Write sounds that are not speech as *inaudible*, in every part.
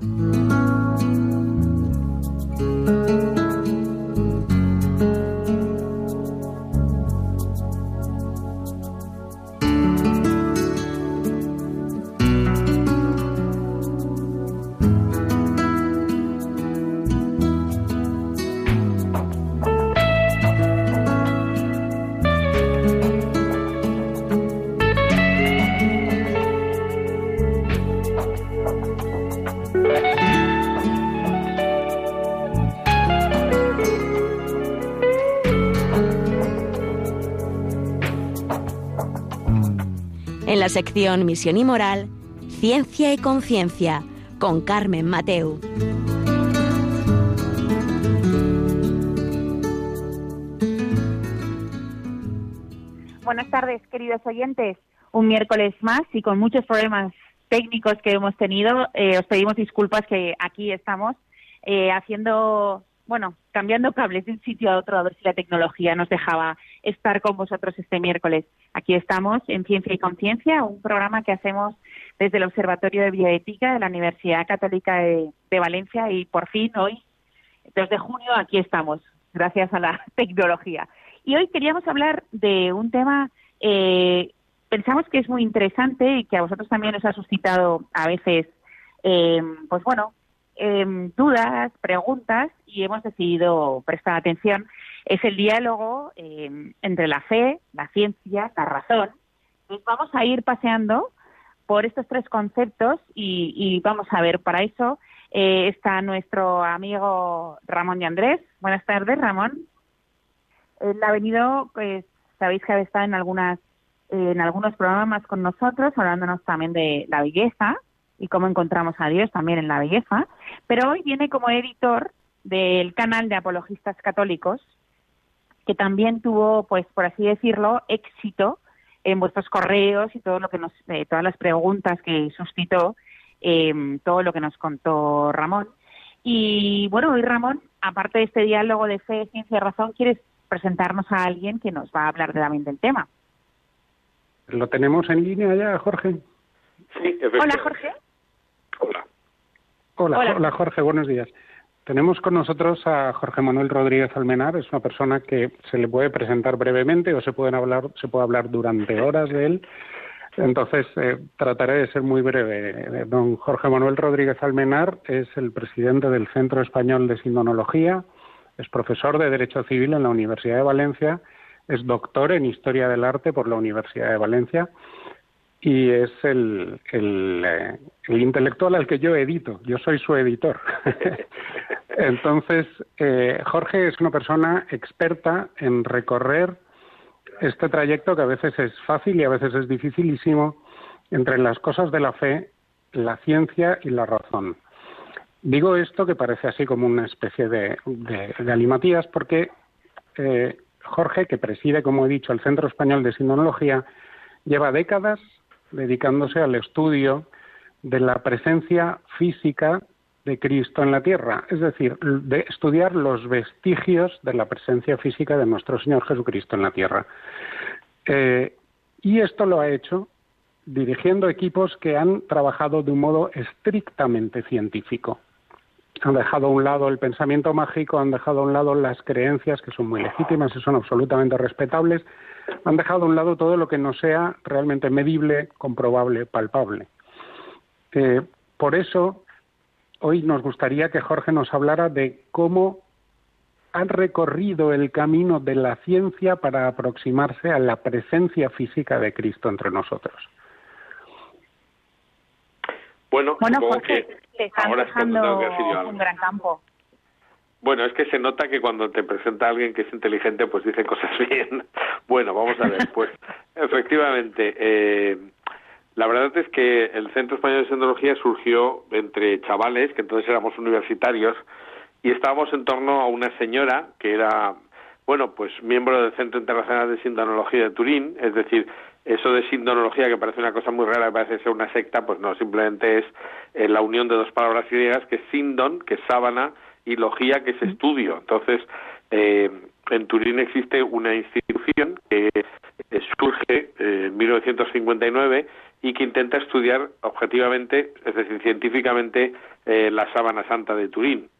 En sección Misión y Moral, Ciencia y Conciencia, con Carmen Mateu. Buenas tardes, queridos oyentes. Un miércoles más y con muchos problemas técnicos que hemos tenido. Eh, os pedimos disculpas que aquí estamos eh, haciendo, bueno, cambiando cables de un sitio a otro a ver si la tecnología nos dejaba estar con vosotros este miércoles. Aquí estamos en Ciencia y Conciencia, un programa que hacemos desde el Observatorio de Bioética de la Universidad Católica de, Valencia y por fin hoy, 2 de junio, aquí estamos, gracias a la *laughs* tecnología. Y hoy queríamos hablar de un tema, eh, pensamos que es muy interesante y que a vosotros también os ha suscitado a veces, eh, pues bueno, eh, dudas, preguntas y hemos decidido prestar atención es el diálogo eh, entre la fe, la ciencia, la razón. Entonces vamos a ir paseando por estos tres conceptos y, vamos a ver, para eso eh, está nuestro amigo Ramón y Andrés. Buenas tardes, Ramón. Él ha venido, pues sabéis que ha estado en algunas en algunos programas con nosotros, hablándonos también de la belleza y cómo encontramos a Dios también en la belleza, pero hoy viene como editor del canal de apologistas católicos que también tuvo, pues por así decirlo, éxito en vuestros correos y todo lo que nos, eh, todas las preguntas que suscitó, eh, todo lo que nos contó Ramón. Y bueno, hoy Ramón, aparte de este diálogo de fe, ciencia y razón, quieres presentarnos a alguien que nos va a hablar también del tema. ¿Lo tenemos en línea ya, Jorge? Sí, Hola, Jorge. Hola. Hola, hola Jorge, buenos días. Tenemos con nosotros a Jorge Manuel Rodríguez Almenar, es una persona que se le puede presentar brevemente o se pueden hablar, se puede hablar durante horas de él. Entonces, eh, trataré de ser muy breve. Don Jorge Manuel Rodríguez Almenar es el presidente del Centro Español de Sindonología, es profesor de Derecho Civil en la Universidad de Valencia, es doctor en Historia del Arte por la Universidad de Valencia y es el, eh, el, intelectual al que yo edito, yo soy su editor. *laughs* Entonces, eh, Jorge es una persona experta en recorrer este trayecto que a veces es fácil y a veces es dificilísimo entre las cosas de la fe, la ciencia y la razón. Digo esto que parece así como una especie de, de, alimatías porque eh, Jorge, que preside, como he dicho, el Centro Español de Sindonología, lleva décadas dedicándose al estudio de la presencia física de Cristo en la tierra, es decir, de estudiar los vestigios de la presencia física de nuestro Señor Jesucristo en la tierra. Eh, y esto lo ha hecho dirigiendo equipos que han trabajado de un modo estrictamente científico. Han dejado a un lado el pensamiento mágico, han dejado a un lado las creencias, que son muy legítimas y son absolutamente respetables, han dejado a un lado todo lo que no sea realmente medible, comprobable, palpable. Eh, por eso, hoy nos gustaría que Jorge nos hablara de cómo han recorrido el camino de la ciencia para aproximarse a la presencia física de Cristo entre nosotros. Bueno, bueno Jorge, te están dejando un gran campo. Bueno, es que se nota que cuando te presenta alguien que es inteligente, pues dice cosas *laughs* bien. bueno, vamos a ver, pues *laughs* efectivamente, eh, la verdad es que el Centro Español de Sindología surgió entre chavales, que entonces éramos universitarios, y estábamos en torno a una señora que era, bueno, pues miembro del Centro Internacional de Sindonología de Turín, es decir, eso de sindonología que parece una cosa muy rara, que parece ser una secta, pues no, simplemente es eh, la unión de dos palabras griegas, que es sindon, que es sábana, y logía, que es estudio. Entonces, eh, en Turín existe una institución que surge en 1959 y que intenta estudiar objetivamente, es decir, científicamente, la sábana santa de Turín.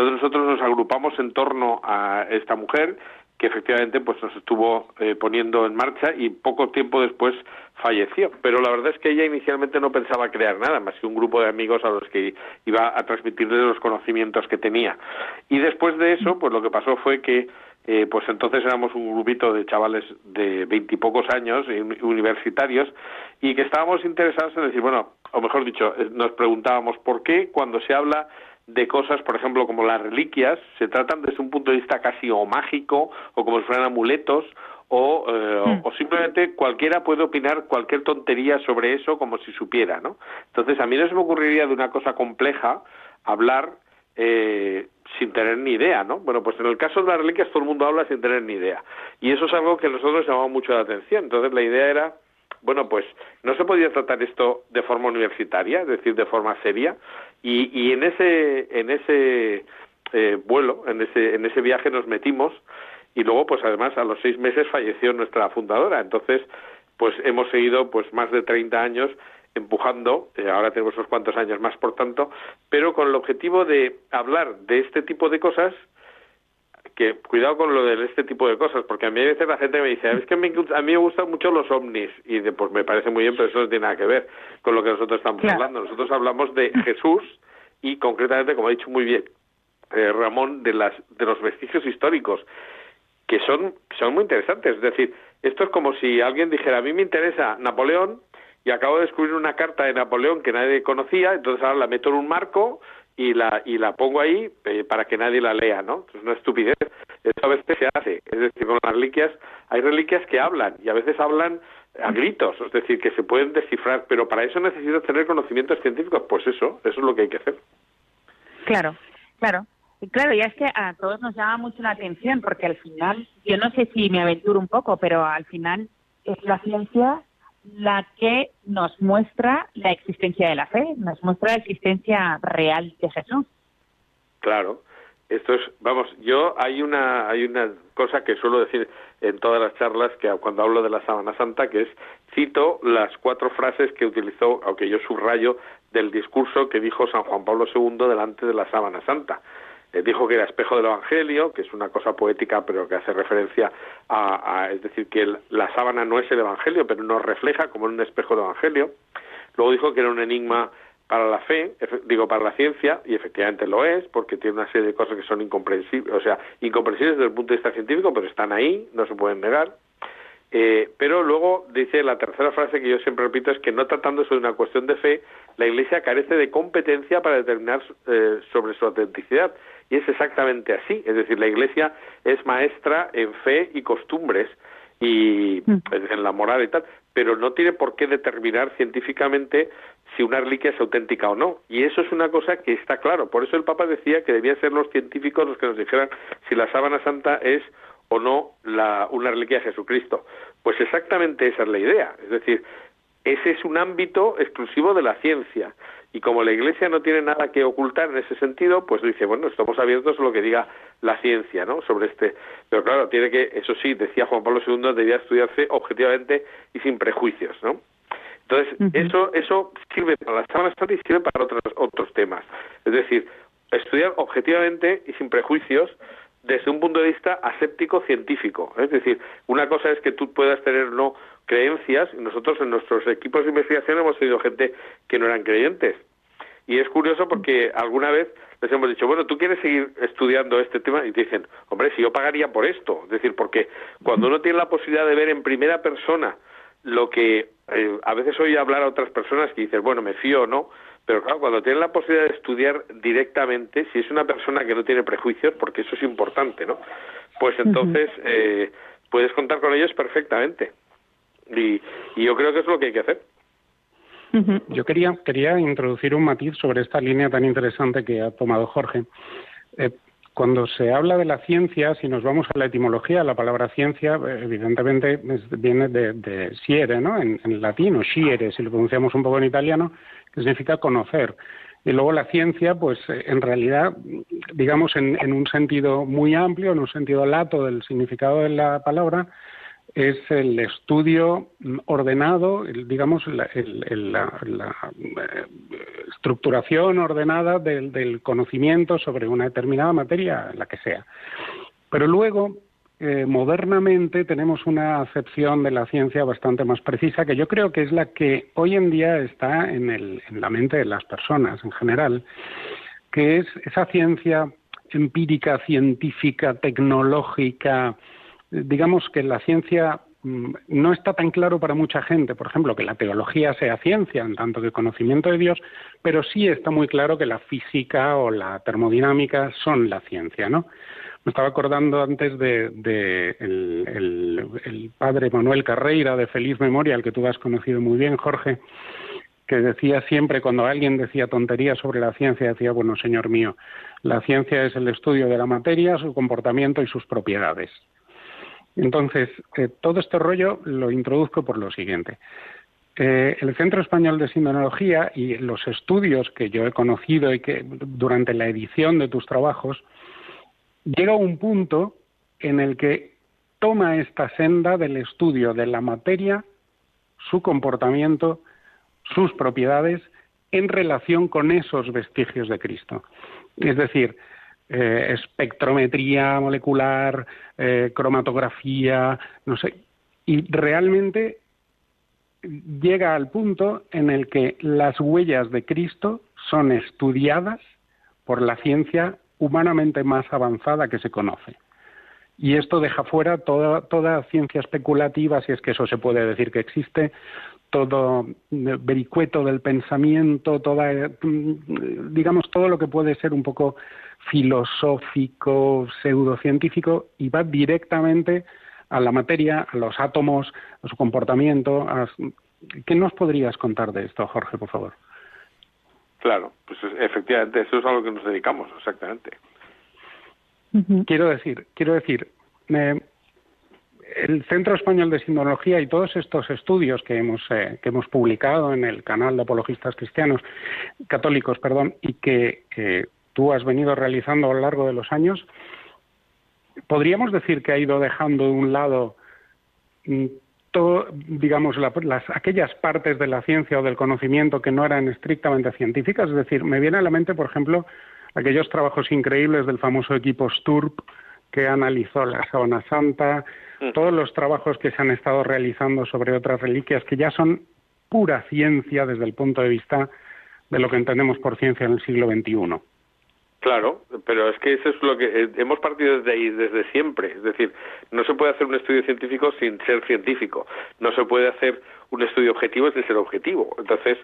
Entonces nosotros nos agrupamos en torno a esta mujer que efectivamente pues nos estuvo eh, poniendo en marcha y poco tiempo después falleció. Pero la verdad es que ella inicialmente no pensaba crear nada más que un grupo de amigos a los que iba a transmitirle los conocimientos que tenía. Y después de eso, pues lo que pasó fue que eh, pues entonces éramos un grupito de chavales de veintipocos años, universitarios, y que estábamos interesados en decir, bueno, o mejor dicho, eh, nos preguntábamos por qué cuando se habla de cosas, por ejemplo, como las reliquias, se tratan desde un punto de vista casi o mágico o como si fueran amuletos o, eh, hmm. o, simplemente cualquiera puede opinar cualquier tontería sobre eso como si supiera, ¿no? Entonces a mí no se me ocurriría de una cosa compleja hablar eh, sin tener ni idea, ¿no? Bueno, pues en el caso de las reliquias todo el mundo habla sin tener ni idea y eso es algo que a nosotros llamaba mucho la atención. Entonces la idea era bueno, pues no se podía tratar esto de forma universitaria, es decir, de forma seria, y, y en ese, eh, vuelo, en ese, en ese viaje nos metimos, y luego, pues además, a los seis meses falleció nuestra fundadora, entonces, pues hemos seguido pues más de 30 años empujando, eh, ahora tenemos unos cuantos años más, por tanto, pero con el objetivo de hablar de este tipo de cosas que cuidado con lo de este tipo de cosas, porque a mí a veces la gente me dice, es que a mí me gustan mucho los ovnis, y pues me parece muy bien, pero eso no tiene nada que ver con lo que nosotros estamos hablando. Nosotros hablamos de Jesús y concretamente, como ha dicho muy bien eh, Ramón, de, las, de los vestigios históricos, que son, son muy interesantes. Es decir, esto es como si alguien dijera, a mí me interesa Napoleón, y acabo de descubrir una carta de Napoleón que nadie conocía, entonces ahora la meto en un marco y la, y la pongo ahí eh, para que nadie la lea, ¿no? Es una estupidez. Eso a veces se hace. Es decir, con las reliquias, hay reliquias que hablan y a veces hablan a gritos, es decir, que se pueden descifrar, pero para eso necesitas tener conocimientos científicos. Pues eso, eso es lo que hay que hacer. Claro, claro. Y claro, ya es que a todos nos llama mucho la atención, porque al final, yo no sé si me aventuro un poco, pero al final es la ciencia la que nos muestra la existencia de la fe, nos muestra la existencia real de Jesús. Claro, esto es, vamos, yo hay una hay una cosa que suelo decir en todas las charlas que cuando hablo de la Sábana Santa, que es cito las cuatro frases que utilizó, aunque yo subrayo, del discurso que dijo San Juan Pablo II delante de la Sábana Santa. Eh, dijo que era espejo del Evangelio, que es una cosa poética, pero que hace referencia a, es decir, que la sábana no es el Evangelio, pero nos refleja como en un espejo del Evangelio. Luego dijo que era un enigma para la fe, digo para la ciencia, y efectivamente lo es, porque tiene una serie de cosas que son incomprensibles, o sea, incomprensibles desde el punto de vista científico, pero están ahí, no se pueden negar. Eh, pero luego dice la tercera frase que yo siempre repito es que no tratándose de una cuestión de fe, la Iglesia carece de competencia para determinar eh, sobre su autenticidad. Y es exactamente así. Es decir, la Iglesia es maestra en fe y costumbres y mm. en la moral y tal, pero no tiene por qué determinar científicamente si una reliquia es auténtica o no. Y eso es una cosa que está claro. Por eso el Papa decía que debían ser los científicos los que nos dijeran si la sábana santa es o no la, una reliquia de Jesucristo. Pues exactamente esa es la idea. Es decir, ese es un ámbito exclusivo de la ciencia. Y como la Iglesia no tiene nada que ocultar en ese sentido, pues dice, bueno, estamos abiertos a lo que diga la ciencia, ¿no? Sobre este. Pero claro, tiene que, eso sí, decía Juan Pablo II, debía estudiarse objetivamente y sin prejuicios, ¿no? Entonces, eso, eso sirve para la Sábana Santa y sirve para otros, otros temas. Es decir, estudiar objetivamente y sin prejuicios desde un punto de vista aséptico científico. Es decir, una cosa es que tú puedas tener no creencias, nosotros en nuestros equipos de investigación hemos tenido gente que no eran creyentes. Y es curioso porque alguna vez les hemos dicho, bueno, ¿tú quieres seguir estudiando este tema? Y te dicen, hombre, si yo pagaría por esto. Es decir, porque cuando uno tiene la posibilidad de ver en primera persona lo que eh, a veces oye hablar a otras personas que dices, bueno, me fío o no, pero claro, cuando tienen la posibilidad de estudiar directamente, si es una persona que no tiene prejuicios, porque eso es importante, ¿no? Pues entonces eh, puedes contar con ellos perfectamente. Y, yo creo que es lo que hay que hacer. Yo quería, quería introducir un matiz sobre esta línea tan interesante que ha tomado Jorge. Eh, cuando se habla de la ciencia, si nos vamos a la etimología, la palabra ciencia evidentemente viene de, de siere, ¿no? En, en latín, o siere, si lo pronunciamos un poco en italiano, que significa conocer. Y luego la ciencia, pues eh, en realidad, digamos en, un sentido muy amplio, en un sentido lato del significado de la palabra, es el estudio ordenado, digamos, la, eh, estructuración ordenada del, conocimiento sobre una determinada materia, la que sea. Pero luego, eh, modernamente, tenemos una acepción de la ciencia bastante más precisa, que yo creo que es la que hoy en día está en, en la mente de las personas en general, que es esa ciencia empírica, científica, tecnológica, digamos que la ciencia mm, no está tan claro para mucha gente, por ejemplo, que la teología sea ciencia, en tanto que conocimiento de Dios, pero sí está muy claro que la física o la termodinámica son la ciencia, ¿no? Me estaba acordando antes de, el, padre Manuel Carreira, de Feliz Memoria, al que tú has conocido muy bien, Jorge, que decía siempre, cuando alguien decía tonterías sobre la ciencia, decía, bueno, señor mío, la ciencia es el estudio de la materia, su comportamiento y sus propiedades. Entonces, eh, todo este rollo lo introduzco por lo siguiente. Eh, el Centro Español de Sindonología y los estudios que yo he conocido y que durante la edición de tus trabajos, llega a un punto en el que toma esta senda del estudio de la materia, su comportamiento, sus propiedades en relación con esos vestigios de Cristo. Es decir, eh, espectrometría molecular, eh, cromatografía, no sé, y realmente llega al punto en el que las huellas de Cristo son estudiadas por la ciencia humanamente más avanzada que se conoce. Y esto deja fuera toda, toda ciencia especulativa, si es que eso se puede decir que existe, todo vericueto del pensamiento, toda, mm, digamos, todo lo que puede ser un poco filosófico, pseudocientífico, y va directamente a la materia, a los átomos, a su comportamiento. ¿Qué nos podrías contar de esto, Jorge, por favor? Claro, pues efectivamente, eso es a lo que nos dedicamos, exactamente. Quiero decir, quiero decir, el Centro Español de Sindología y todos estos estudios que hemos, eh, que hemos publicado en el canal de apologistas cristianos, católicos, perdón, y que tú has venido realizando a lo largo de los años, podríamos decir que ha ido dejando de un lado mm, todo, digamos, las, aquellas partes de la ciencia o del conocimiento que no eran estrictamente científicas. Es decir, me viene a la mente, por ejemplo, aquellos trabajos increíbles del famoso equipo STURP que analizó la Sábana Santa. Todos los trabajos que se han estado realizando sobre otras reliquias que ya son pura ciencia desde el punto de vista de lo que entendemos por ciencia en el siglo XXI. Claro, pero es que eso es lo que eh, hemos partido desde ahí desde siempre. Es decir, no se puede hacer un estudio científico sin ser científico. No se puede hacer un estudio objetivo sin ser objetivo. Entonces,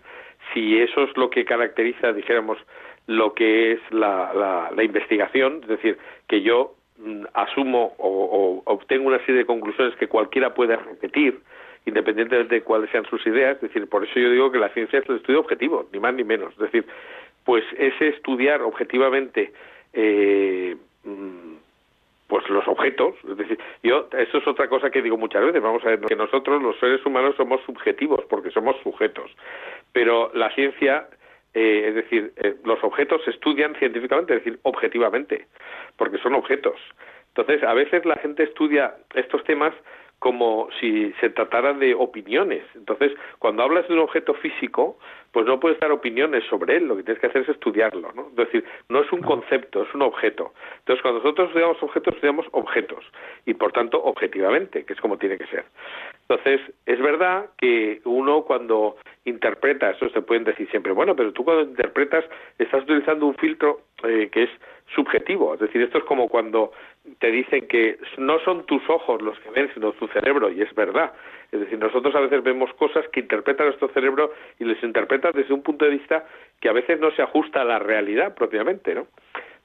si eso es lo que caracteriza, dijéramos, lo que es la, la, investigación, es decir, que yo mm, asumo o, o, obtengo una serie de conclusiones que cualquiera puede repetir, independientemente de cuáles sean sus ideas, es decir, por eso yo digo que la ciencia es el estudio objetivo, ni más ni menos. Es decir, pues ese estudiar objetivamente eh, mm, pues los objetos, es decir, yo eso es otra cosa que digo muchas veces, vamos a ver que nosotros los seres humanos somos subjetivos porque somos sujetos, pero la ciencia eh, es decir, eh, los objetos se estudian científicamente, es decir, objetivamente, porque son objetos. Entonces, a veces la gente estudia estos temas como si se tratara de opiniones. Entonces, cuando hablas de un objeto físico, pues no puedes dar opiniones sobre él, lo que tienes que hacer es estudiarlo, ¿no? Es decir, no es un concepto, es un objeto. Entonces, cuando nosotros estudiamos objetos, estudiamos objetos, y por tanto, objetivamente, que es como tiene que ser. Entonces, es verdad que uno cuando interpreta, eso se pueden decir siempre, bueno, pero tú cuando interpretas estás utilizando un filtro eh, que es subjetivo, es decir, esto es como cuando te dicen que no son tus ojos los que ven, sino tu cerebro, y es verdad. Es decir, nosotros a veces vemos cosas que interpreta nuestro cerebro y les interpreta desde un punto de vista que a veces no se ajusta a la realidad propiamente, ¿no?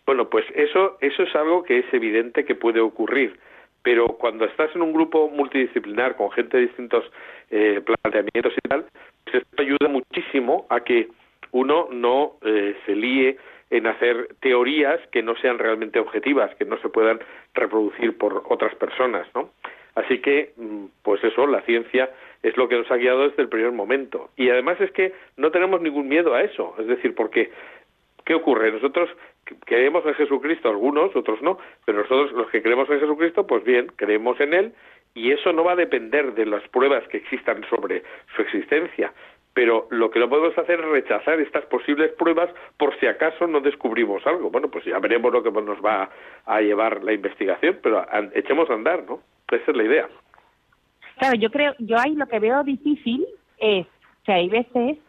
Bueno, pues eso, eso es algo que es evidente que puede ocurrir, pero cuando estás en un grupo multidisciplinar con gente de distintos eh, planteamientos y tal, pues esto ayuda muchísimo a que uno no eh, se líe en hacer teorías que no sean realmente objetivas, que no se puedan reproducir por otras personas, ¿no? Así que, mm, pues eso, la ciencia es lo que nos ha guiado desde el primer momento. Y además es que no tenemos ningún miedo a eso, es decir, porque ¿qué ocurre? Nosotros creemos en Jesucristo, algunos, otros no, pero nosotros los que creemos en Jesucristo, pues bien, creemos en Él y eso no va a depender de las pruebas que existan sobre su existencia, pero lo que no podemos hacer es rechazar estas posibles pruebas por si acaso no descubrimos algo. Bueno, pues ya veremos lo que nos va a llevar la investigación, pero echemos a andar, ¿no? Esa es la idea. Claro, yo creo, yo ahí lo que veo difícil es que hay veces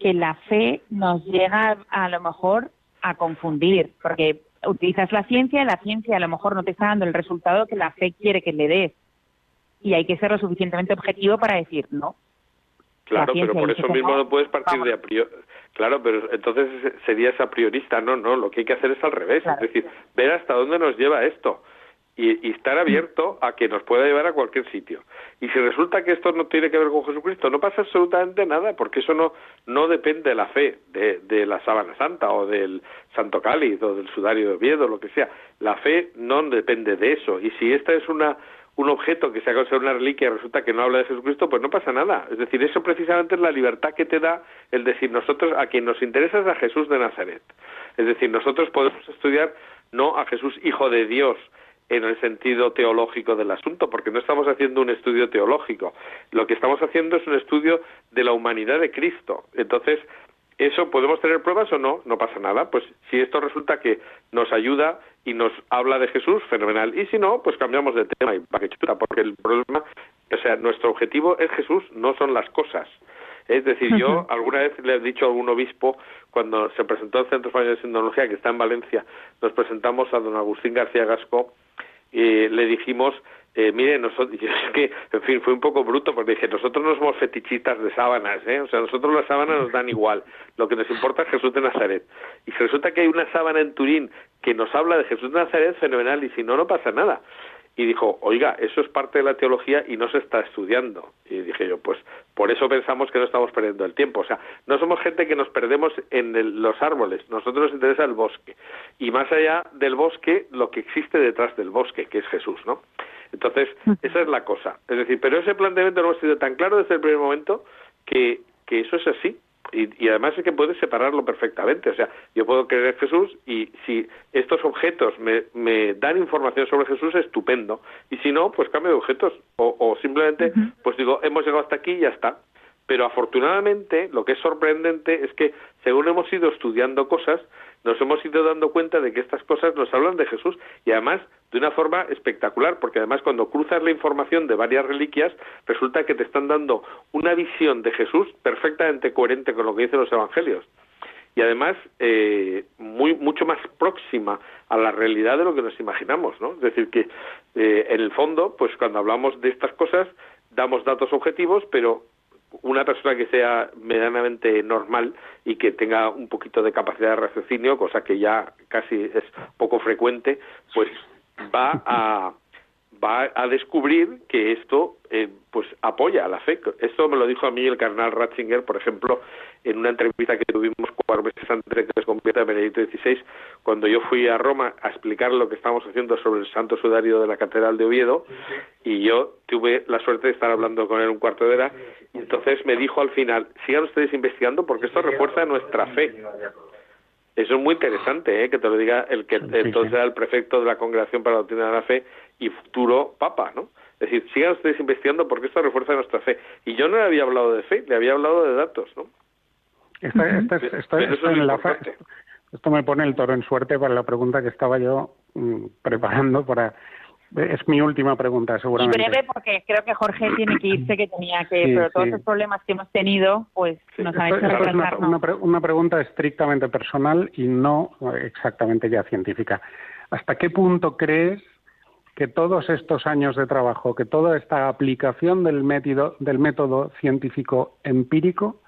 que la fe nos llega a lo mejor a confundir, porque utilizas la ciencia y la ciencia a lo mejor no te está dando el resultado que la fe quiere que le des. Y hay que ser lo suficientemente objetivo para decir no. Claro, pero por eso mismo no puedes partir de a priori. Claro, pero entonces serías a priorista. No, no, lo que hay que hacer es al revés. Es decir, ver hasta dónde nos lleva esto y, estar abierto a que nos pueda llevar a cualquier sitio. Y si resulta que esto no tiene que ver con Jesucristo, no pasa absolutamente nada, porque eso no, no depende de la fe de, de la sábana santa o del santo cáliz o del sudario de Oviedo, lo que sea. La fe no depende de eso. Y si esta es una un objeto que se ha considerado una reliquia y resulta que no habla de Jesucristo, pues no pasa nada. Es decir, eso precisamente es la libertad que te da el decir nosotros a quien nos interesa es a Jesús de Nazaret. Es decir, nosotros podemos estudiar no a Jesús hijo de Dios, en el sentido teológico del asunto, porque no estamos haciendo un estudio teológico. Lo que estamos haciendo es un estudio de la humanidad de Cristo. Entonces, ¿eso podemos tener pruebas o no? No pasa nada. Pues si esto resulta que nos ayuda y nos habla de Jesús, fenomenal. Y si no, pues cambiamos de tema y va que chuta, porque el problema, o sea, nuestro objetivo es Jesús, no son las cosas. Es decir, yo alguna vez le he dicho a algún obispo, cuando se presentó el Centro Español de Sindonología, que está en Valencia, nos presentamos a don Agustín García Gasco, y le dijimos, eh, mire, nosotros, *laughs* es que, en fin, fue un poco bruto porque dije, nosotros no somos fetichistas de sábanas, ¿eh? O sea, nosotros las sábanas nos dan igual, lo que nos importa es Jesús de Nazaret. Y si resulta que hay una sábana en Turín que nos habla de Jesús de Nazaret, fenomenal, y si no, no pasa nada y dijo, oiga, eso es parte de la teología y no se está estudiando. Y dije yo, pues por eso pensamos que no estamos perdiendo el tiempo. O sea, no somos gente que nos perdemos en los árboles, nosotros nos interesa el bosque. Y más allá del bosque, lo que existe detrás del bosque, que es Jesús, ¿no? Entonces, esa es la cosa. Es decir, pero ese planteamiento no hemos sido tan claro desde el primer momento que, que eso es así. Y, además es que puedes separarlo perfectamente. O sea, yo puedo creer en Jesús y si estos objetos me, me dan información sobre Jesús, estupendo. Y si no, pues cambio de objetos. O, o simplemente, pues digo, hemos llegado hasta aquí y ya está. Pero afortunadamente, lo que es sorprendente es que, según hemos ido estudiando cosas, nos hemos ido dando cuenta de que estas cosas nos hablan de Jesús y además de una forma espectacular, porque además cuando cruzas la información de varias reliquias, resulta que te están dando una visión de Jesús perfectamente coherente con lo que dicen los evangelios y además eh, muy mucho más próxima a la realidad de lo que nos imaginamos, ¿no? Es decir que eh, en el fondo, pues cuando hablamos de estas cosas damos datos objetivos, pero una persona que sea medianamente normal y que tenga un poquito de capacidad de raciocinio, cosa que ya casi es poco frecuente, pues va a va a descubrir que esto eh, pues apoya a la fe. Esto me lo dijo a mí el carnal Ratzinger, por ejemplo, en una entrevista que tuvimos cuatro meses antes de que se convierta Benedicto XVI, cuando yo fui a Roma a explicar lo que estamos haciendo sobre el Santo Sudario de la Catedral de Oviedo, y yo tuve la suerte de estar hablando con él un cuarto de hora, y entonces me dijo al final, sigan ustedes investigando porque esto refuerza nuestra fe. Eso es muy interesante, ¿eh? que te lo diga el que entonces era el prefecto de la Congregación para la Doctrina de la Fe y futuro Papa, ¿no? Es decir, sigan ustedes investigando porque esto refuerza nuestra fe. Y yo no le había hablado de fe, le había hablado de datos, ¿no? esto me pone el toro en suerte para la pregunta que estaba yo mm, preparando para es mi última pregunta, seguramente. Y breve, porque creo que Jorge tiene que irse, que tenía que. pero todos los problemas que hemos tenido, pues nos han hecho es una, una, pregunta estrictamente personal y no exactamente ya científica. ¿Hasta qué punto crees que todos estos años de trabajo, que toda esta aplicación del método, del método científico empírico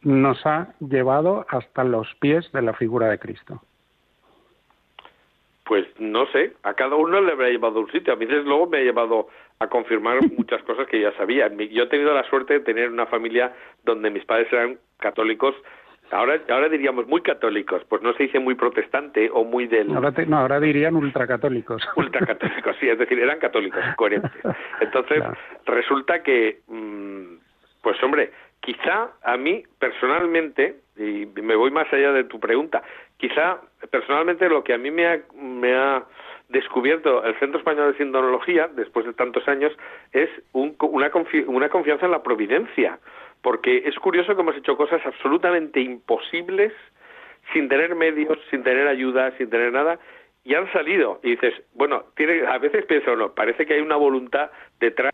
nos ha llevado hasta los pies de la figura de Cristo? Pues no sé, a cada uno le habrá llevado un sitio. A mí desde luego me ha llevado a confirmar *laughs* muchas cosas que ya sabía. Yo he tenido la suerte de tener una familia donde mis padres eran católicos Ahora, ahora diríamos muy católicos, pues no se dice muy protestante o muy del... Ahora no, ahora dirían ultracatólicos. *laughs* Ultracatólicos, sí, es decir, eran católicos, coherentes. Entonces, resulta que, mm, pues hombre, quizá a mí personalmente, y me voy más allá de tu pregunta, quizá personalmente lo que a mí me ha, me ha descubierto el Centro Español de Sindonología, después de tantos años, es una, una confianza en la providencia, porque es curioso que hemos hecho cosas absolutamente imposibles sin tener medios, sin tener ayuda, sin tener nada, y han salido. Y dices, bueno, tiene, a veces pienso, no, parece que hay una voluntad detrás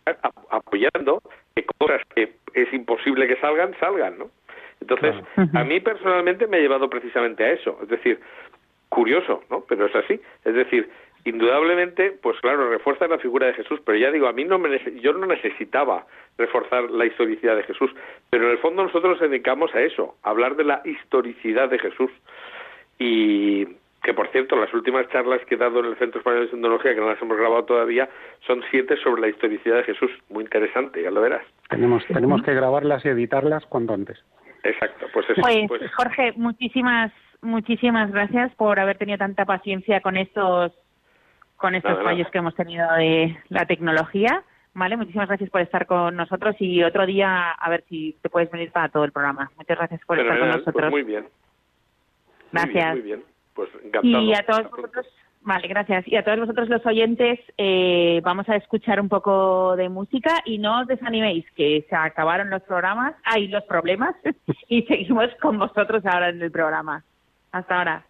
apoyando que cosas que es imposible que salgan, salgan, ¿no? Entonces, a mí personalmente me ha llevado precisamente a eso. Es decir, curioso, ¿no? Pero es así. Es decir, indudablemente, pues claro, refuerza la figura de Jesús, pero ya digo, a mí no me, yo no necesitaba reforzar la historicidad de Jesús, pero en el fondo nosotros nos dedicamos a eso, a hablar de la historicidad de Jesús. Y que por cierto, las últimas charlas que he dado en el Centro Español de Tecnología, que no las hemos grabado todavía, son siete sobre la historicidad de Jesús. Muy interesante, ya lo verás. Tenemos, tenemos que grabarlas y editarlas cuanto antes. Exacto, pues eso. Pues, pues Jorge, muchísimas, muchísimas gracias por haber tenido tanta paciencia con estos con estos fallos que hemos tenido de la tecnología. Vale, muchísimas gracias por estar con nosotros y otro día a ver si te puedes venir para todo el programa. Muchas gracias por estar con pues nosotros. muy bien. Gracias. Muy bien, Pues encantado. Y a todos vosotros, vale, gracias. Y a todos vosotros los oyentes, eh, vamos a escuchar un poco de música y no os desaniméis, que se acabaron los programas, hay los problemas, *laughs* y seguimos con vosotros ahora en el programa. Hasta ahora.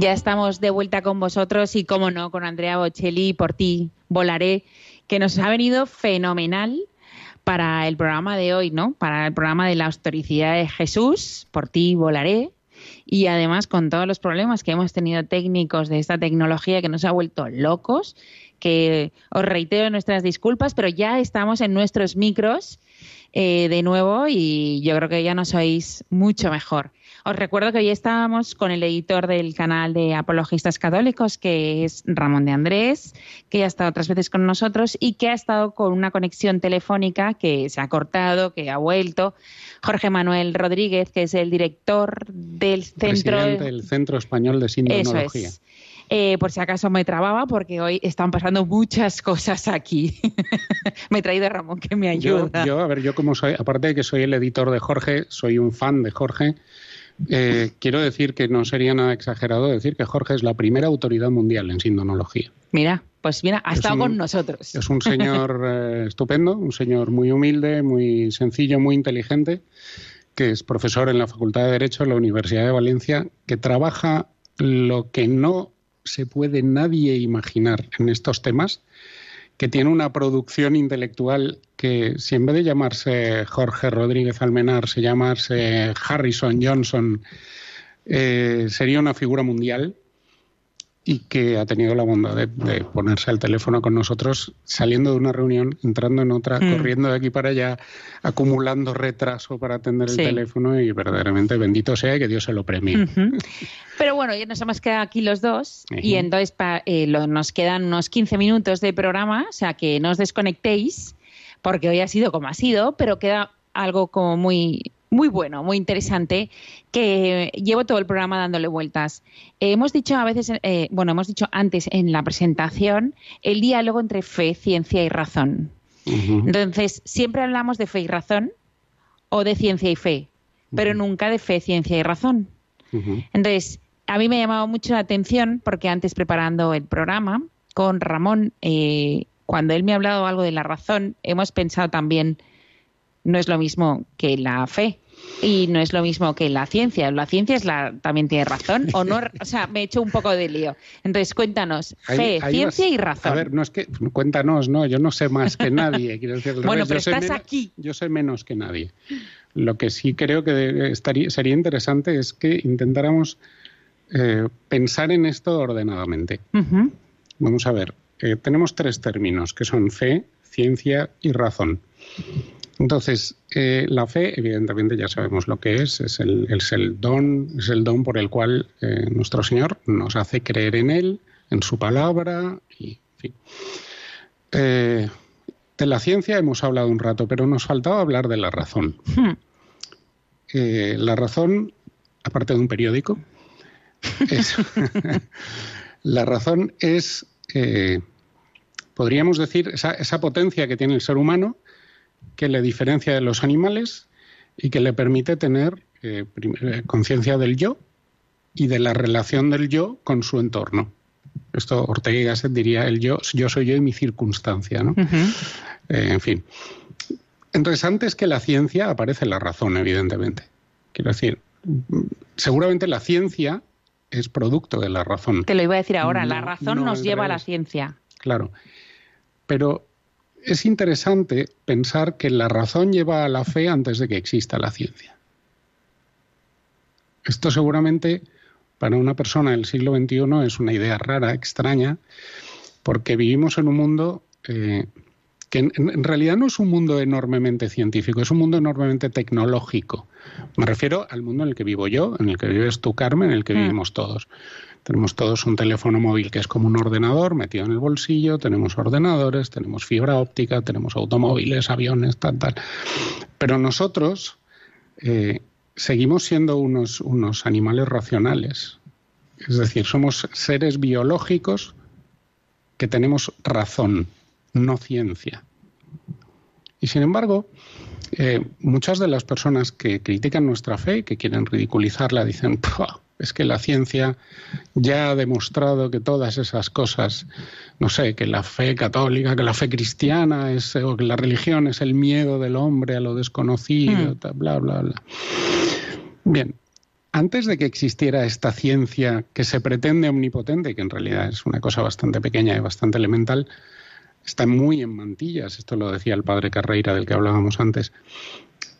Ya estamos de vuelta con vosotros y, como no, con Andrea Bocelli, por ti volaré, que nos ha venido fenomenal para el programa de hoy, ¿no? Para el programa de la historicidad de Jesús, por ti volaré. Y además con todos los problemas que hemos tenido técnicos de esta tecnología que nos ha vuelto locos, que os reitero nuestras disculpas, pero ya estamos en nuestros micros eh, de nuevo y yo creo que ya nos oís mucho mejor. Os recuerdo que hoy estábamos con el editor del canal de Apologistas Católicos, que es Ramón de Andrés, que ya ha estado otras veces con nosotros y que ha estado con una conexión telefónica que se ha cortado, que ha vuelto. Jorge Manuel Rodríguez, que es el director del centro. del Centro Español de Sindonología. Es. Eh, por si acaso me trababa, porque hoy están pasando muchas cosas aquí. *laughs* me he traído a Ramón que me ayuda. Yo, yo, a ver, yo como soy, aparte de que soy el editor de Jorge, soy un fan de Jorge. Eh, quiero decir que no sería nada exagerado decir que Jorge es la primera autoridad mundial en sindonología. Mira, pues mira, ha estado con nosotros. Es un señor *laughs* eh, estupendo, un señor muy humilde, muy sencillo, muy inteligente, que es profesor en la Facultad de Derecho de la Universidad de Valencia, que trabaja lo que no se puede nadie imaginar en estos temas, que tiene una producción intelectual que si en vez de llamarse Jorge Rodríguez Almenar se llamase Harrison Johnson, eh, sería una figura mundial. Y que ha tenido la bondad de, ponerse al teléfono con nosotros, saliendo de una reunión, entrando en otra, mm. corriendo de aquí para allá, acumulando retraso para atender el teléfono y verdaderamente bendito sea y que Dios se lo premie. *laughs* Pero bueno, ya nos hemos quedado aquí los dos y entonces eh, nos quedan unos 15 minutos de programa, o sea que no os desconectéis porque hoy ha sido como ha sido, pero queda algo como muy muy bueno, muy interesante, que llevo todo el programa dándole vueltas. hemos dicho a veces, eh, bueno, hemos dicho antes en la presentación, el diálogo entre fe, ciencia y razón. Entonces, siempre hablamos de fe y razón o de ciencia y fe, pero nunca de fe, ciencia y razón. Entonces, a mí me ha llamado mucho la atención porque antes preparando el programa con Ramón, eh, cuando él me ha hablado algo de la razón, hemos pensado también no es lo mismo que la fe y no es lo mismo que la ciencia. La ciencia es la también tiene razón o no, o sea, me he hecho un poco de lío. Entonces, cuéntanos, fe, ciencia y razón. A ver, no es que cuéntanos, no, yo no sé más que nadie, *laughs* quiero decir, Bueno, pero estás aquí. Yo sé menos que nadie. Lo que sí creo que estaría, sería interesante es que intentáramos eh, pensar en esto ordenadamente. Vamos a ver, eh, tenemos tres términos que son fe, ciencia y razón. Entonces, eh, la fe, evidentemente, ya sabemos lo que es, es el, el don, es el don por el cual eh, nuestro Señor nos hace creer en Él, en su palabra, y fin. Eh, de la ciencia hemos hablado un rato, pero nos faltaba hablar de la razón. Hmm. la razón, aparte de un periódico, *laughs* la razón es, podríamos decir, esa potencia que tiene el ser humano, que le diferencia de los animales y que le permite tener eh, eh, conciencia del yo y de la relación del yo con su entorno. Esto Ortega y Gasset diría el yo, yo soy yo y mi circunstancia, ¿no? Eh, en fin. Entonces, antes que la ciencia aparece la razón, evidentemente. Quiero decir, seguramente la ciencia es producto de la razón. Te lo iba a decir ahora, la razón nos lleva a la ciencia. Claro. Pero es interesante pensar que la razón lleva a la fe antes de que exista la ciencia. Esto seguramente para una persona del siglo XXI es una idea rara, extraña, porque vivimos en un mundo eh, que en, realidad no es un mundo enormemente científico, es un mundo enormemente tecnológico. Me refiero al mundo en el que vivo yo, en el que vives tú, Carmen, en el que mm. vivimos todos. Tenemos todos un teléfono móvil que es como un ordenador metido en el bolsillo, tenemos ordenadores, tenemos fibra óptica, tenemos automóviles, aviones, tal, tal. Pero nosotros eh, seguimos siendo unos, unos animales racionales. Es decir, somos seres biológicos que tenemos razón, no ciencia. Y sin embargo, eh, muchas de las personas que critican nuestra fe, que quieren ridiculizarla, dicen, es que la ciencia ya ha demostrado que todas esas cosas, no sé, que la fe católica, que la fe cristiana es, o que la religión es el miedo del hombre a lo desconocido, hmm. bla, bla, bla. Bien, antes de que existiera esta ciencia que se pretende omnipotente, que en realidad es una cosa bastante pequeña y bastante elemental, está muy en mantillas, esto lo decía el padre Carreira del que hablábamos antes,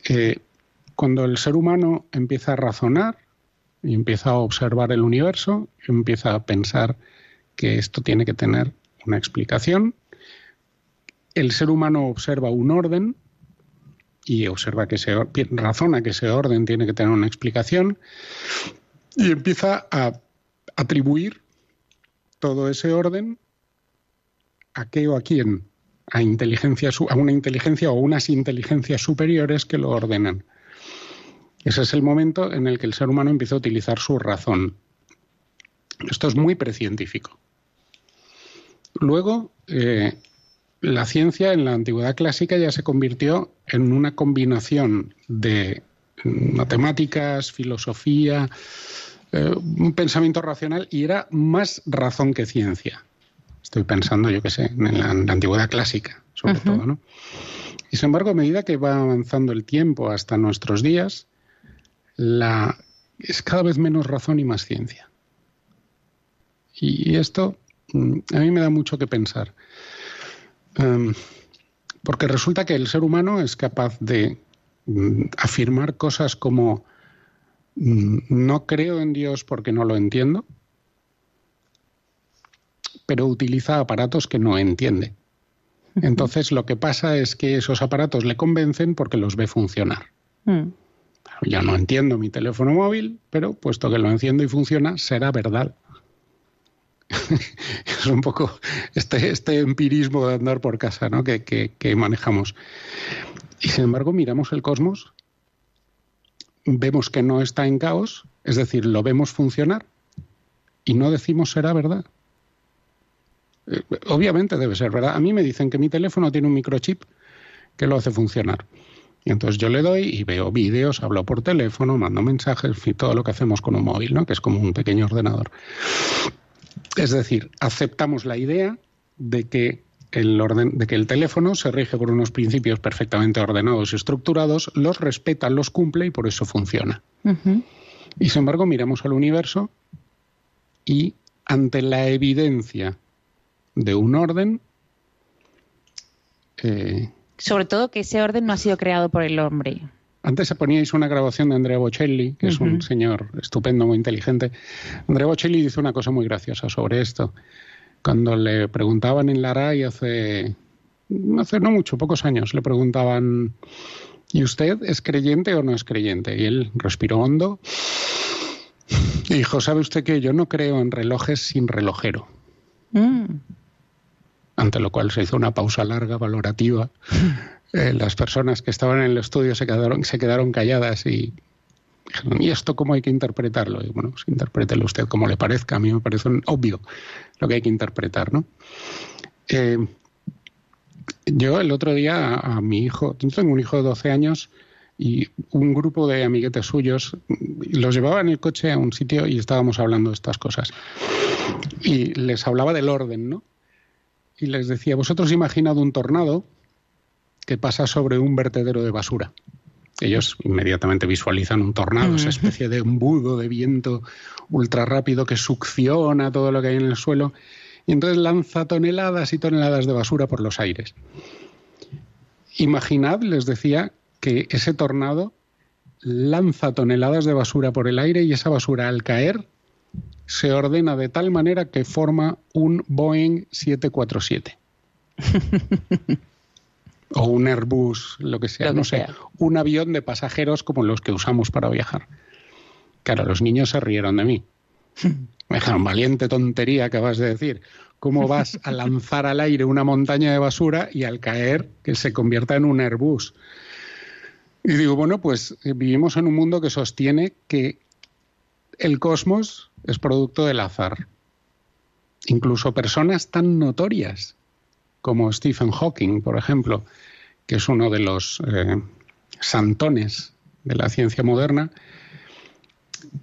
eh, cuando el ser humano empieza a razonar, y empieza a observar el universo, empieza a pensar que esto tiene que tener una explicación. El ser humano observa un orden y observa que se razona que ese orden tiene que tener una explicación y empieza a atribuir todo ese orden a qué o a quién, a inteligencia a una inteligencia o unas inteligencias superiores que lo ordenan. Ese es el momento en el que el ser humano empieza a utilizar su razón. Esto es muy precientífico. Luego, eh, la ciencia en la antigüedad clásica ya se convirtió en una combinación de matemáticas, filosofía, eh, un pensamiento racional y era más razón que ciencia. Estoy pensando, yo qué sé, en la, antigüedad clásica, sobre todo, ¿no? Y sin embargo, a medida que va avanzando el tiempo hasta nuestros días, la, es cada vez menos razón y más ciencia. Y esto mm, a mí me da mucho que pensar. Em, porque resulta que el ser humano es capaz de mm, afirmar cosas como mm, no creo en Dios porque no lo entiendo. pero utiliza aparatos que no entiende. Entonces lo que pasa es que esos aparatos le convencen porque los ve funcionar. Mm. Ya no entiendo mi teléfono móvil, pero puesto que lo enciendo y funciona, será verdad. *laughs* es un poco este, este, empirismo de andar por casa ¿no? que, que manejamos. Y sin embargo, miramos el cosmos, vemos que no está en caos, es decir, lo vemos funcionar y no decimos será verdad. Eh, obviamente debe ser verdad. A mí me dicen que mi teléfono tiene un microchip que lo hace funcionar. Y entonces yo le doy y veo vídeos, hablo por teléfono, mando mensajes, y todo lo que hacemos con un móvil, ¿no? que es como un pequeño ordenador. Es decir, aceptamos la idea de que el orden, de que el teléfono se rige por unos principios perfectamente ordenados y estructurados, los respeta, los cumple y por eso funciona. Y sin embargo, miramos al universo y ante la evidencia de un orden. Eh, Sobre todo que ese orden no ha sido creado por el hombre. Antes poníais una grabación de Andrea Bocelli, que es un señor estupendo, muy inteligente. Andrea Bocelli dice una cosa muy graciosa sobre esto. Cuando le preguntaban en la RAI hace, hace no mucho, pocos años, le preguntaban, ¿y usted es creyente o no es creyente? Y él respiró hondo y dijo, ¿sabe usted que yo no creo en relojes sin relojero? Mm ante lo cual se hizo una pausa larga, valorativa. Eh, las personas que estaban en el estudio se quedaron, se quedaron calladas y dijeron, ¿y esto cómo hay que interpretarlo? Y bueno, pues interprételo usted como le parezca. A mí me parece obvio lo que hay que interpretar, ¿no? Eh, yo el otro día a, mi hijo, tengo un hijo de 12 años y un grupo de amiguetes suyos los llevaba en el coche a un sitio y estábamos hablando de estas cosas. Y les hablaba del orden, ¿no? Y les decía, vosotros imaginad un tornado que pasa sobre un vertedero de basura. Ellos inmediatamente visualizan un tornado, esa especie de embudo de viento ultra rápido que succiona todo lo que hay en el suelo y entonces lanza toneladas y toneladas de basura por los aires. Imaginad, les decía, que ese tornado lanza toneladas de basura por el aire y esa basura al caer se ordena de tal manera que forma un Boeing 747. *laughs* o un Airbus, lo que sea, no sé, un avión de pasajeros como los que usamos para viajar. Claro, los niños se rieron de mí. *laughs* Me dijeron, valiente tontería que vas a decir. ¿Cómo vas a lanzar al aire una montaña de basura y al caer que se convierta en un Airbus? Y digo, bueno, pues vivimos en un mundo que sostiene que el cosmos es producto del azar. Incluso personas tan notorias como Stephen Hawking, por ejemplo, que es uno de los eh, santones de la ciencia moderna,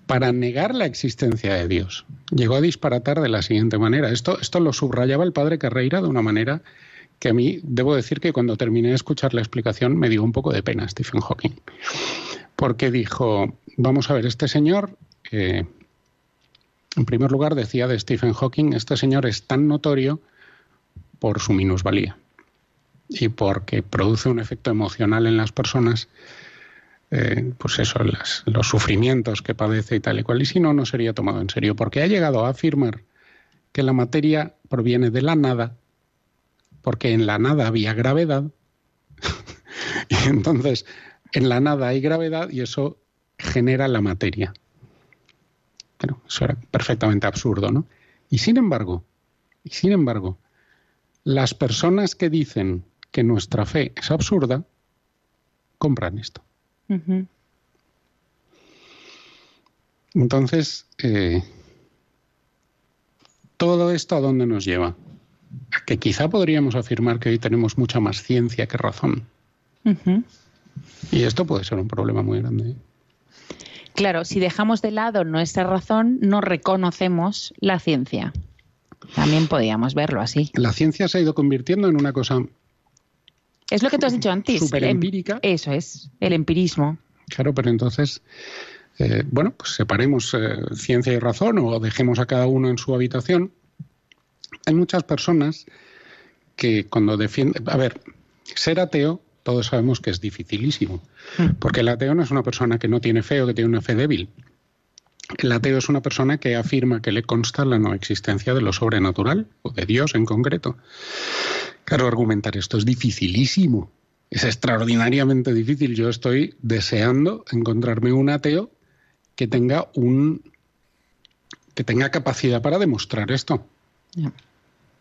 para negar la existencia de Dios. Llegó a disparatar de la siguiente manera. Esto, esto lo subrayaba el padre Carreira de una manera que a mí debo decir que cuando terminé de escuchar la explicación me dio un poco de pena Stephen Hawking. Porque dijo, vamos a ver, este señor en primer lugar, decía de Stephen Hawking, este señor es tan notorio por su minusvalía y porque produce un efecto emocional en las personas, eh, pues eso, los sufrimientos que padece y tal y cual, y si no, no sería tomado en serio, porque ha llegado a afirmar que la materia proviene de la nada, porque en la nada había gravedad, *laughs* y entonces en la nada hay gravedad y eso genera la materia. Bueno, eso era perfectamente absurdo, ¿no? Y sin embargo, y sin embargo, las personas que dicen que nuestra fe es absurda, compran esto. Entonces, eh, ¿todo esto a dónde nos lleva? A que quizá podríamos afirmar que hoy tenemos mucha más ciencia que razón. Y esto puede ser un problema muy grande. Claro, si dejamos de lado nuestra razón, no reconocemos la ciencia. También podríamos verlo así. La ciencia se ha ido convirtiendo en una cosa. Es lo que tú has dicho antes. Super empírica. Eso es, el empirismo. Claro, pero entonces, eh, bueno, pues separemos eh, ciencia y razón o dejemos a cada uno en su habitación. Hay muchas personas que cuando defienden. A ver, ser ateo todos sabemos que es dificilísimo, hmm. porque el ateo no es una persona que no tiene fe o que tiene una fe débil. El ateo es una persona que afirma que le consta la no existencia de lo sobrenatural, o de Dios en concreto. Claro, argumentar esto es dificilísimo, es extraordinariamente difícil. Yo estoy deseando encontrarme un ateo que tenga un que tenga capacidad para demostrar esto.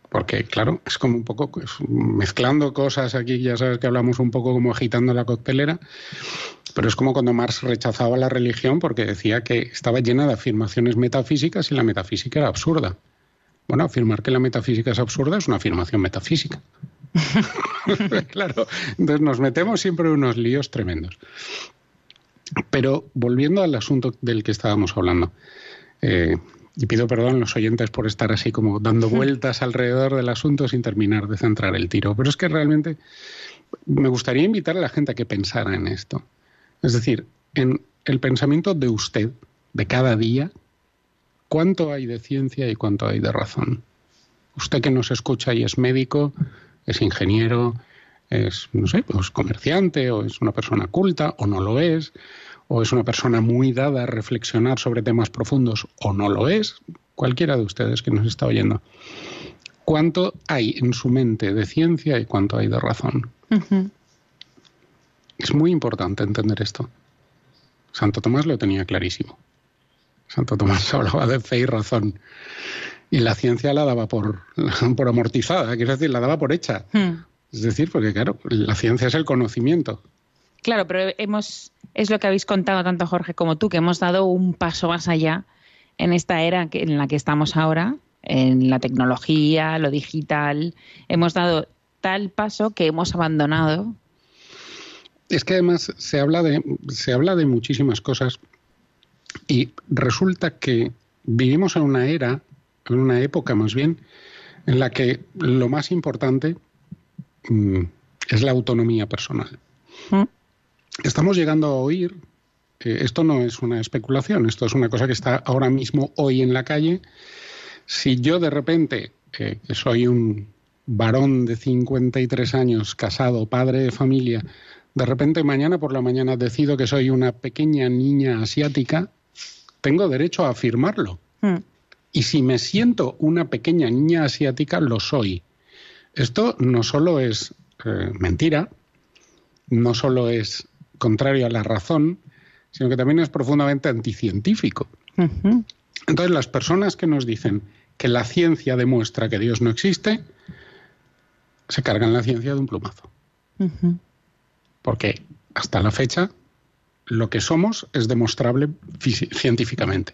Porque, claro, es como un poco mezclando cosas aquí, ya sabes que hablamos un poco como agitando la coctelera, pero es como cuando Marx rechazaba la religión porque decía que estaba llena de afirmaciones metafísicas y la metafísica era absurda. Bueno, afirmar que la metafísica es absurda es una afirmación metafísica. *laughs* claro, entonces nos metemos siempre en unos líos tremendos. Pero volviendo al asunto del que estábamos hablando, eh, y pido perdón a los oyentes por estar así como dando *laughs* vueltas alrededor del asunto sin terminar de centrar el tiro, pero es que realmente me gustaría invitar a la gente a que pensara en esto. Es decir, en el pensamiento de usted, de cada día, ¿cuánto hay de ciencia y cuánto hay de razón? Usted que nos escucha y es médico, es ingeniero, es, no sé, pues comerciante o es una persona culta o no lo es, o es una persona muy dada a reflexionar sobre temas profundos o no lo es, cualquiera de ustedes que nos está oyendo. ¿Cuánto hay en su mente de ciencia y cuánto hay de razón? Es muy importante entender esto. Santo Tomás lo tenía clarísimo. Santo Tomás *laughs* hablaba de fe y razón. Y la ciencia la daba por, *laughs* por amortizada, quiero decir, la daba por hecha. Hmm. Es decir, porque claro, la ciencia es el conocimiento. Claro, pero hemos, es lo que habéis contado tanto Jorge como tú, que hemos dado un paso más allá en esta era en la que estamos ahora, en la tecnología, lo digital. Hemos dado tal paso que hemos abandonado. Es que además se habla de, se habla de muchísimas cosas y resulta que vivimos en una era, en una época más bien, en la que lo más importante mm, es la autonomía personal. Mm. Estamos llegando a oír, esto no es una especulación, esto es una cosa que está ahora mismo hoy en la calle. Si yo de repente, que soy un varón de 53 años, casado, padre de familia, de repente mañana por la mañana decido que soy una pequeña niña asiática, tengo derecho a afirmarlo. Hmm. Y si me siento una pequeña niña asiática, lo soy. Esto no solo es eh, mentira, no solo es contrario a la razón, sino que también es profundamente anticientífico. Entonces, las personas que nos dicen que la ciencia demuestra que Dios no existe, se cargan la ciencia de un plumazo. Porque hasta la fecha lo que somos es demostrable científicamente.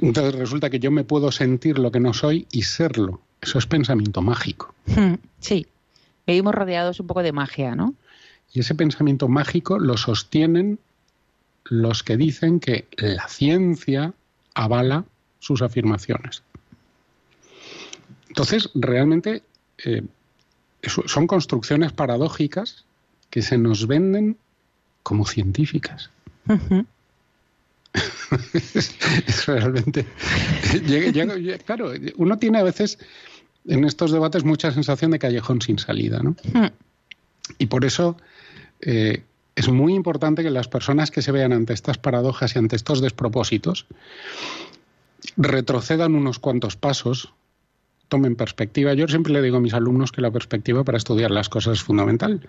Entonces resulta que yo me puedo sentir lo que no soy y serlo. Eso es pensamiento mágico. Sí, vivimos rodeados un poco de magia, ¿no? Y ese pensamiento mágico lo sostienen los que dicen que la ciencia avala sus afirmaciones. Entonces, realmente eh, son construcciones paradójicas que se nos venden como científicas. *laughs* es realmente. claro, uno tiene a veces en estos debates mucha sensación de callejón sin salida, ¿no? Hmm. Y por eso eh, es muy importante que las personas que se vean ante estas paradojas y ante estos despropósitos retrocedan unos cuantos pasos, tomen perspectiva. Yo siempre le digo a mis alumnos que la perspectiva para estudiar las cosas es fundamental,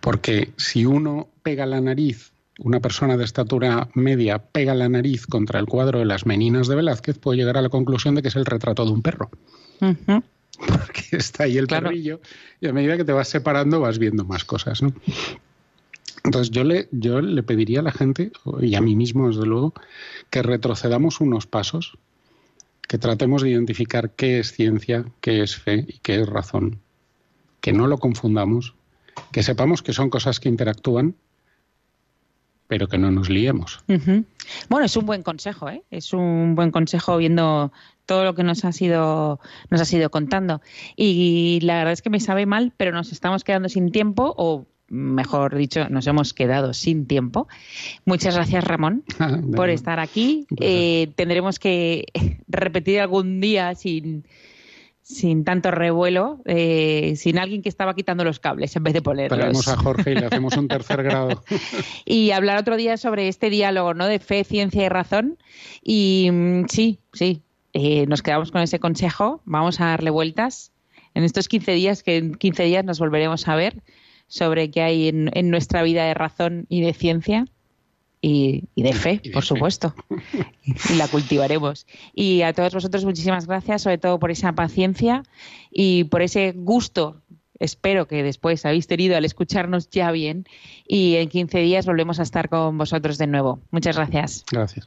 porque si uno pega la nariz, una persona de estatura media pega la nariz contra el cuadro de las meninas de Velázquez, puede llegar a la conclusión de que es el retrato de un perro. *laughs* Porque está ahí el perrillo y a medida que te vas separando vas viendo más cosas. ¿no? Entonces yo le, yo le pediría a la gente, y a mí mismo desde luego, que retrocedamos unos pasos, que tratemos de identificar qué es ciencia, qué es fe y qué es razón, que no lo confundamos, que sepamos que son cosas que interactúan, pero que no nos liemos. Bueno, es un buen consejo, ¿eh? es un buen consejo viendo todo lo que nos ha sido nos ha sido contando y la verdad es que me sabe mal pero nos estamos quedando sin tiempo o mejor dicho, nos hemos quedado sin tiempo. Muchas gracias, Ramón, *laughs* por estar aquí. Eh, tendremos que *laughs* repetir algún día sin sin tanto revuelo, eh, sin alguien que estaba quitando los cables en vez de ponerlos. Traemos a Jorge y le hacemos un tercer *laughs* grado. y hablar otro día sobre este diálogo ¿no? de fe, ciencia y razón. Y mm, sí, sí, eh, nos quedamos con ese consejo. Vamos a darle vueltas en estos 15 días, que en 15 días nos volveremos a ver sobre qué hay en nuestra vida de razón y de ciencia y, de fe, *laughs* por supuesto. y la cultivaremos. Y a todos vosotros muchísimas gracias, sobre todo por esa paciencia y por ese gusto. Espero que después habéis tenido al escucharnos ya bien y en 15 días volvemos a estar con vosotros de nuevo. Muchas gracias. Gracias.